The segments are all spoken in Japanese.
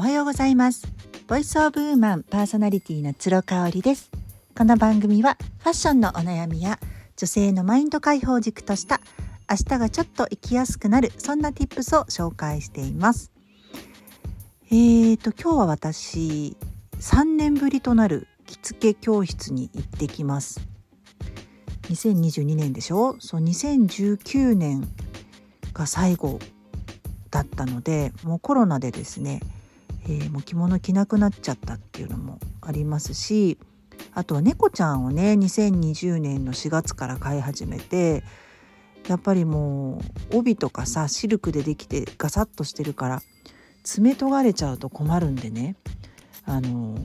おはようございます。ボイスオブウーマンパーソナリティの鶴香織です。この番組はファッションのお悩みや女性のマインド解放軸とした明日がちょっと生きやすくなるそんな tips を紹介しています。えーと今日は私3年ぶりとなる着付け教室に行ってきます。2022年でしょ？そう2019年が最後だったのでもうコロナでですね、えー、もう着物着なくなっちゃったっていうのもありますしあとは猫ちゃんをね2020年の4月から飼い始めてやっぱりもう帯とかさシルクでできてガサッとしてるから爪研がれちゃうと困るんでねあのー、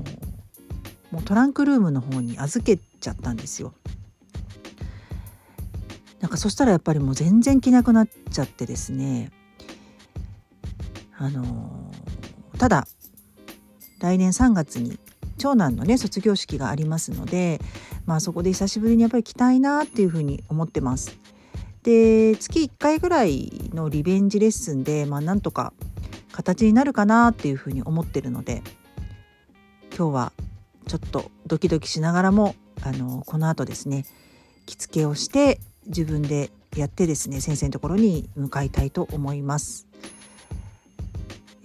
もうトランクルームの方に預けちゃったんですよ。なんかそしたらやっぱりもう全然着なくなっちゃってですねあのー、ただ来年3月に長男のね卒業式がありますのでまあそこで久しぶりにやっぱり着たいなっていうふうに思ってます。で月1回ぐらいのリベンジレッスンでまあなんとか形になるかなっていうふうに思ってるので今日はちょっとドキドキしながらもあのこの後ですね着付けをして自分でやってですね先生のところに向かいたいと思います。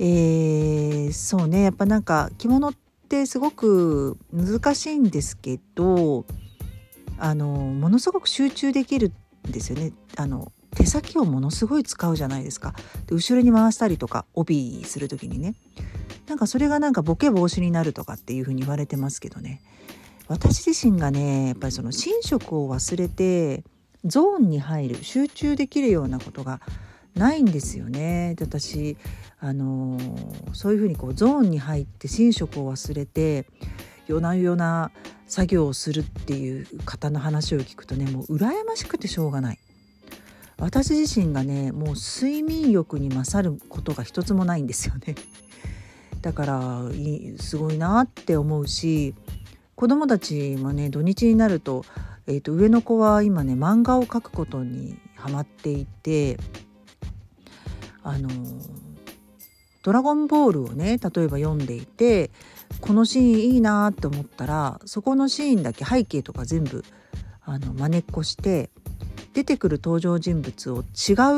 えー、そうねやっぱなんか着物ってすごく難しいんですけどあのものすごく集中できるんですよね。あの手先をものすごい使うじゃないですか。で後ろに回したりとか帯する時にねなんかそれがなんかボケ防止になるとかっていうふうに言われてますけどね私自身がねやっぱりその寝食を忘れてゾーンに入る集中できるようなことがないんですよね。で私あの、そういうふうにこうゾーンに入って寝食を忘れて夜な夜な作業をするっていう方の話を聞くとねもう羨ましくてしょうがない。私自身がねもう睡眠欲に勝ることが一つもないんですよね。だからすごいなって思うし子供たちもね土日になると,、えーと、上の子は今ね漫画を描くことにハマっていてあの「ドラゴンボール」をね例えば読んでいてこのシーンいいなって思ったらそこのシーンだけ背景とか全部あの真似っこして出てくる登場人物を違う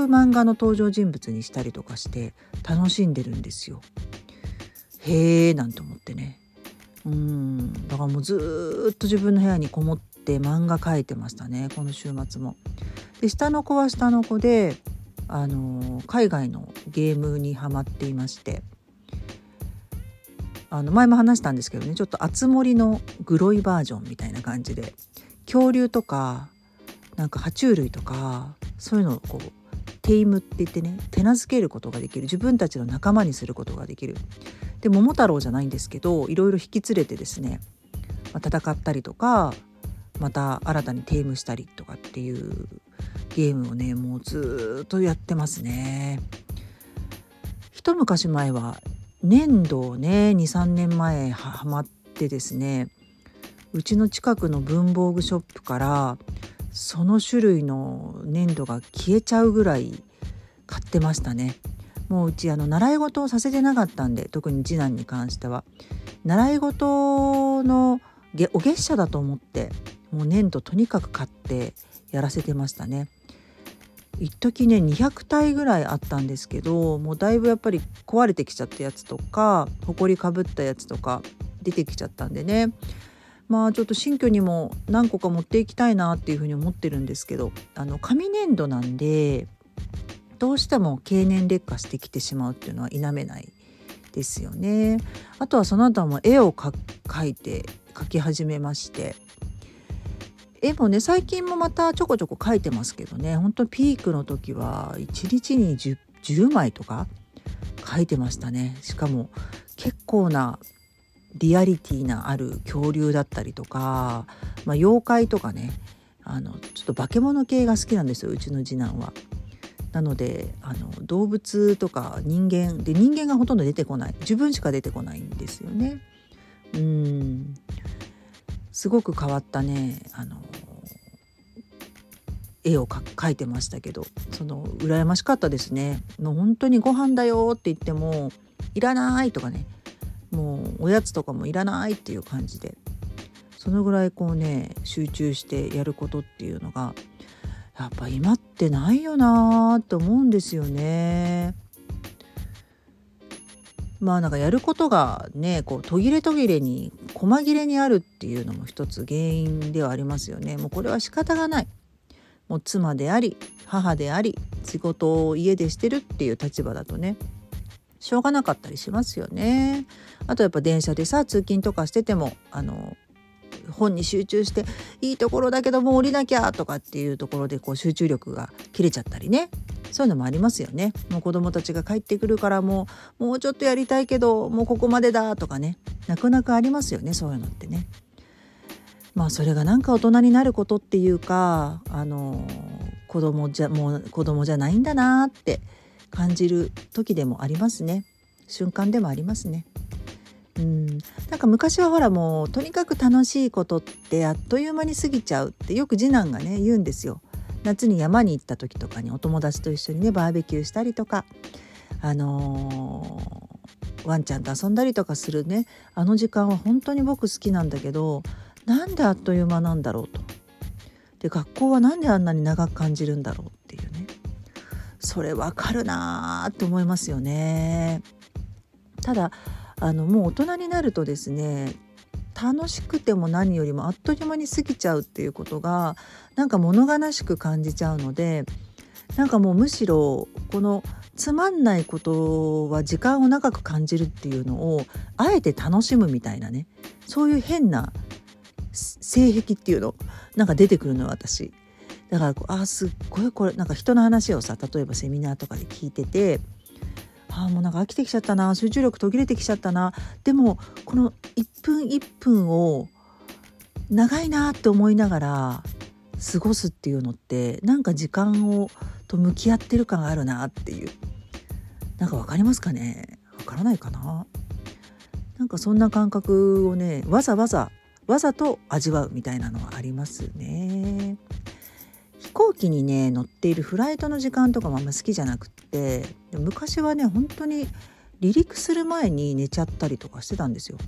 漫画の登場人物にしたりとかして楽しんでるんですよ。へえなんて思ってねうんだからもうずっと自分の部屋にこもって漫画描いてましたねこの週末も。で下の子は下の子であの海外のゲームにはまっていましてあの前も話したんですけどねちょっと熱盛のグロいバージョンみたいな感じで恐竜とかなんか爬虫類とかそういうのをこうテイムって言ってね手なずけることができる自分たちの仲間にすることができる。で桃太郎じゃないんですけどいろいろ引き連れてですね、まあ、戦ったりとかまた新たにテイムしたりとかっていうゲームをねもうずっとやってますね。一昔前は粘土をね23年前ハマってですねうちの近くの文房具ショップからその種類の粘土が消えちゃうぐらい買ってましたね。もううちあの習い事をさせてなかったんで特に次男に関しては習い事のお月謝だと思ってもう粘土とにかく買ってやらせてましたね。一時ね200体ぐらいあったんですけどもうだいぶやっぱり壊れてきちゃったやつとかほこりかぶったやつとか出てきちゃったんでねまあちょっと新居にも何個か持っていきたいなっていうふうに思ってるんですけどあの紙粘土なんでどうしても経年劣化してきてしまうっていうのは否めないですよね。あとはその後はもう絵を描いて描き始めまして絵もね最近もまたちょこちょこ描いてますけどね本当ピークの時は1日に 10, 10枚とか描いてましたねしかも結構なリアリティなある恐竜だったりとか、まあ、妖怪とかねあのちょっと化け物系が好きなんですようちの次男は。なのであの動物とか人間で人間がほとんど出てこない自分しか出てこないんですよね。うんすごく変わったねあの絵を描いてましたけどその羨ましかったですね。もう本当にご飯だよって言ってもいらないとかねもうおやつとかもいらないっていう感じでそのぐらいこうね集中してやることっていうのがやっぱ今ってないよなーって思うんですよね。まあなんかやることがねこう途切れ途切れに細切れにあるっていうのも一つ原因ではありますよね。もうこれは仕方がない。もう妻であり母であり仕事を家でしてるっていう立場だとねしょうがなかったりしますよね。あとやっぱ電車でさ通勤とかしててもあの本に集中していいところだけどもう降りなきゃとかっていうところでこう集中力が切れちゃったりねそういうのもありますよね。もう子供たちが帰ってくるからもうもうちょっとやりたいけどもうここまでだとかねなくなくありますよねそういうのってね。まあそれがなんか大人になることっていうかあの子供じゃもう子供じゃないんだなって感じる時でもありますね瞬間でもありますね。なんか昔はほらもうとにかく楽しいことってあっという間に過ぎちゃうってよく次男がね言うんですよ。夏に山に行った時とかにお友達と一緒にねバーベキューしたりとかあのー、ワンちゃんと遊んだりとかするねあの時間は本当に僕好きなんだけどなんであっという間なんだろうと。で学校は何であんなに長く感じるんだろうっていうねそれわかるなーって思いますよね。ただあのもう大人になるとですね楽しくても何よりもあっという間に過ぎちゃうっていうことがなんか物悲しく感じちゃうのでなんかもうむしろこのつまんないことは時間を長く感じるっていうのをあえて楽しむみたいなねそういう変な性癖っていうのなんか出てくるの私。だからあすっごいこれなんか人の話をさ例えばセミナーとかで聞いててああもうなんか飽きてきちゃったな。集中力途切れてきちゃったな。でもこの1分1分を長いなって思いながら過ごすっていうのってなんか時間をと向き合ってる感があるなっていう。なんか分かりますかね？分からないかな？なんかそんな感覚をねわざわざわざと味わうみたいなのはありますね。飛行機にね乗っているフライトの時間とかもあんま好きじゃなくって昔はね本当に離陸する前に寝ちゃったりとかしてたんですよ。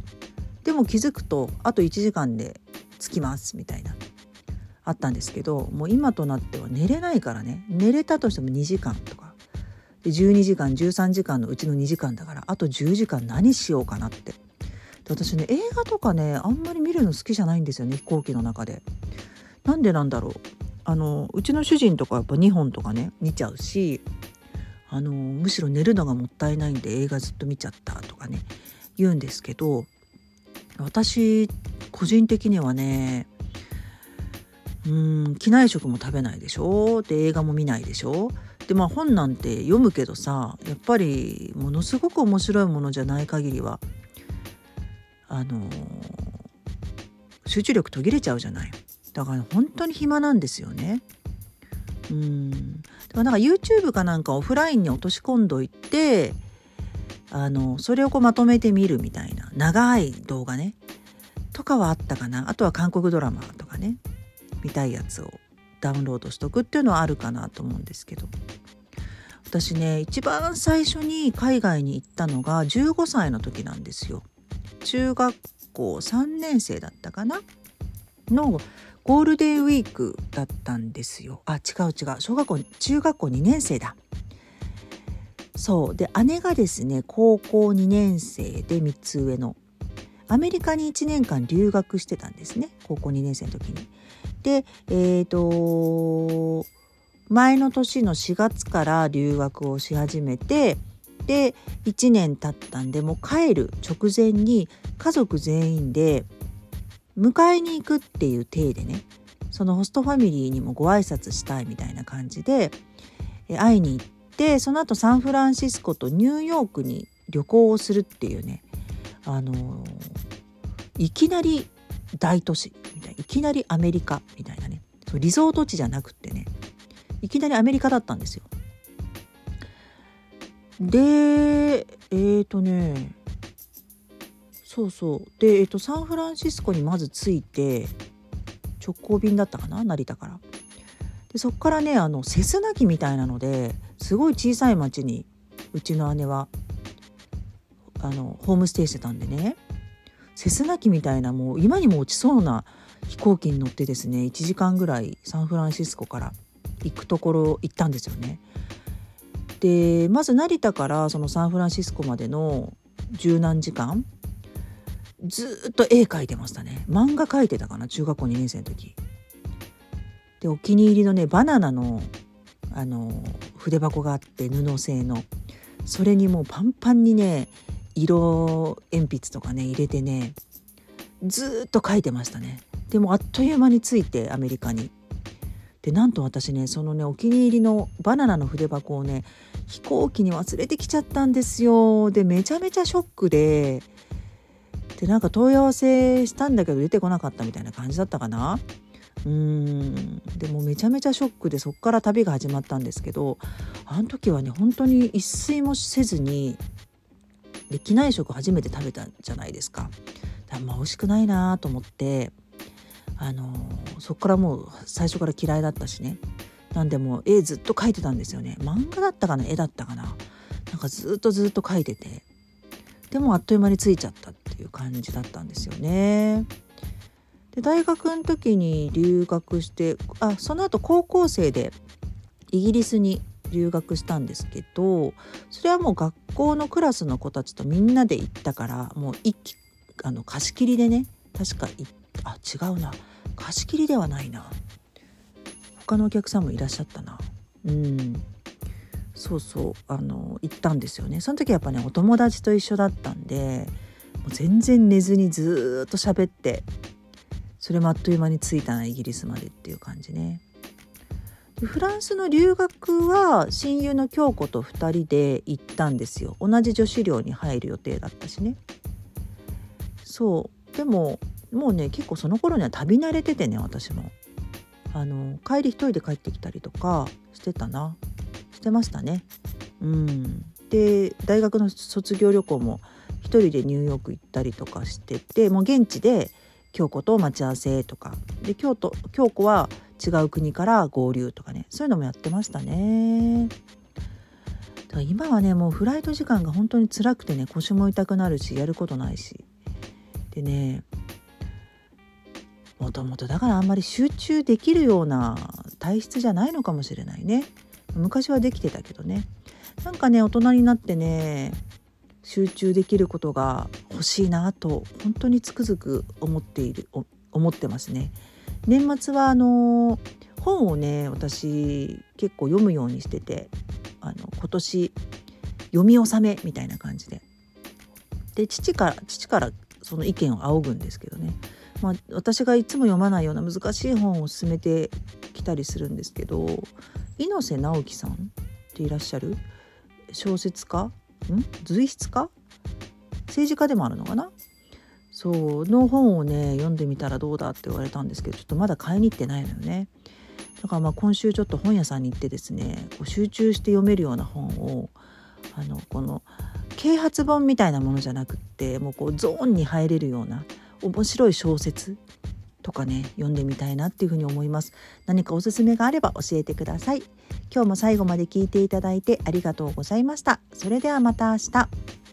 でも気づくとあと1時間で着きますみたいなあったんですけどもう今となっては寝れないからね寝れたとしても2時間とかで12時間13時間のうちの2時間だからあと10時間何しようかなってで私ね映画とかねあんまり見るの好きじゃないんですよね飛行機の中で。なんでなんだろうあのうちの主人とかやっぱ2本とかね見ちゃうしあのむしろ寝るのがもったいないんで映画ずっと見ちゃったとかね言うんですけど私個人的にはねうん機内食も食べないでしょ？で映画も見ないでしょ？でまあ本なんて読むけどさやっぱりものすごく面白いものじゃない限りはあの集中力途切れちゃうじゃない。だから本当に暇なんですよね。うん。なんか YouTube かなんかオフラインに落とし込んどいてあのそれをこうまとめて見るみたいな長い動画ね。とかはあったかな。あとは韓国ドラマとかね。見たいやつをダウンロードしとくっていうのはあるかなと思うんですけど。私ね一番最初に海外に行ったのが15歳の時なんですよ。中学校3年生だったかな。のゴールデンウィークだったんですよ。あ違う違う。小学校中学校2年生だ。そう。で姉がですね高校2年生で3つ上の。アメリカに1年間留学してたんですね。高校2年生の時に。でえっ、ー、と前の年の4月から留学をし始めてで1年経ったんでもう帰る直前に家族全員で迎えに行くっていう体でねそのホストファミリーにもご挨拶したいみたいな感じで会いに行ってその後サンフランシスコとニューヨークに旅行をするっていうねあの、いきなり大都市みたいないきなりアメリカみたいなねそうリゾート地じゃなくってねいきなりアメリカだったんですよ。でえっ、ー、とねそうそうで、えっと、サンフランシスコにまず着いて直行便だったかな？成田から。でそっからねあのセスナ機みたいなのですごい小さい町にうちの姉はあのホームステイしてたんでねセスナ機みたいなもう今にも落ちそうな飛行機に乗ってですね1時間ぐらいサンフランシスコから行くところ行ったんですよね。でまず成田からそのサンフランシスコまでの十何時間ずっと絵描いてましたね。漫画描いてたかな？中学校2年生の時。でお気に入りのねバナナのあの筆箱があって布製の。それにもうパンパンにね色鉛筆とかね入れてねずっと書いてましたね。でもあっという間に着いてアメリカに。でなんと私ねそのねお気に入りのバナナの筆箱をね飛行機に忘れてきちゃったんですよ。でめちゃめちゃショックででなんか問い合わせしたんだけど出てこなかったみたいな感じだったかな？うん。でもめちゃめちゃショックでそっから旅が始まったんですけどあの時はね本当に一睡もせずにで機内食初めて食べたんじゃないですか。あんま美味しくないなと思ってあのそっからもう最初から嫌いだったしね。なんでも絵ずっと描いてたんですよね。漫画だったかな？絵だったかな？なんかずっとずっと描いてて。でもあっという間に着いちゃったっていう感じだったんですよね。で大学の時に留学してあその後高校生でイギリスに留学したんですけどそれはもう学校のクラスの子たちとみんなで行ったからもう一気あの貸し切りでね確かあ違うな。貸し切りではないな。他のお客さんもいらっしゃったな。うん。そうそうあの行ったんですよね。その時やっぱねお友達と一緒だったんでう全然寝ずにずっと喋ってそれもあっという間に着いたなイギリスまでっていう感じね。フランスの留学は親友の京子と2人で行ったんですよ。同じ女子寮に入る予定だったしね。そう。でももうね結構その頃には旅慣れててね私も。あの帰り一人で帰ってきたりとかしてたな。してましたね。うん。で大学の卒業旅行も一人でニューヨーク行ったりとかしててもう現地で京子と待ち合わせとか。で京都京子は違う国から合流とかね。そういうのもやってましたね。だから今はねもうフライト時間が本当に辛くてね腰も痛くなるしやることないし。でねもともとだからあんまり集中できるような体質じゃないのかもしれないね。昔はできてたけどね。なんかね大人になってね集中できることが欲しいなと本当につくづく思っている思ってますね。年末はあの本をね私結構読むようにしててあの今年読み納めみたいな感じでで父から父からその意見を仰ぐんですけどね、まあ、私がいつも読まないような難しい本を勧めてきたりするんですけど猪瀬直樹さんっていらっしゃる小説家ん？随筆家？政治家でもあるのかな？そうの本をね読んでみたらどうだって言われたんですけどちょっとまだ買いに行ってないのよね。だからまあ今週ちょっと本屋さんに行ってですねこう集中して読めるような本をあのこの啓発本みたいなものじゃなくってもうこうゾーンに入れるような面白い小説とかね読んでみたいなっていうふうに思います。何かおすすめがあれば教えてください。今日も最後まで聞いていただいてありがとうございました。それではまた明日。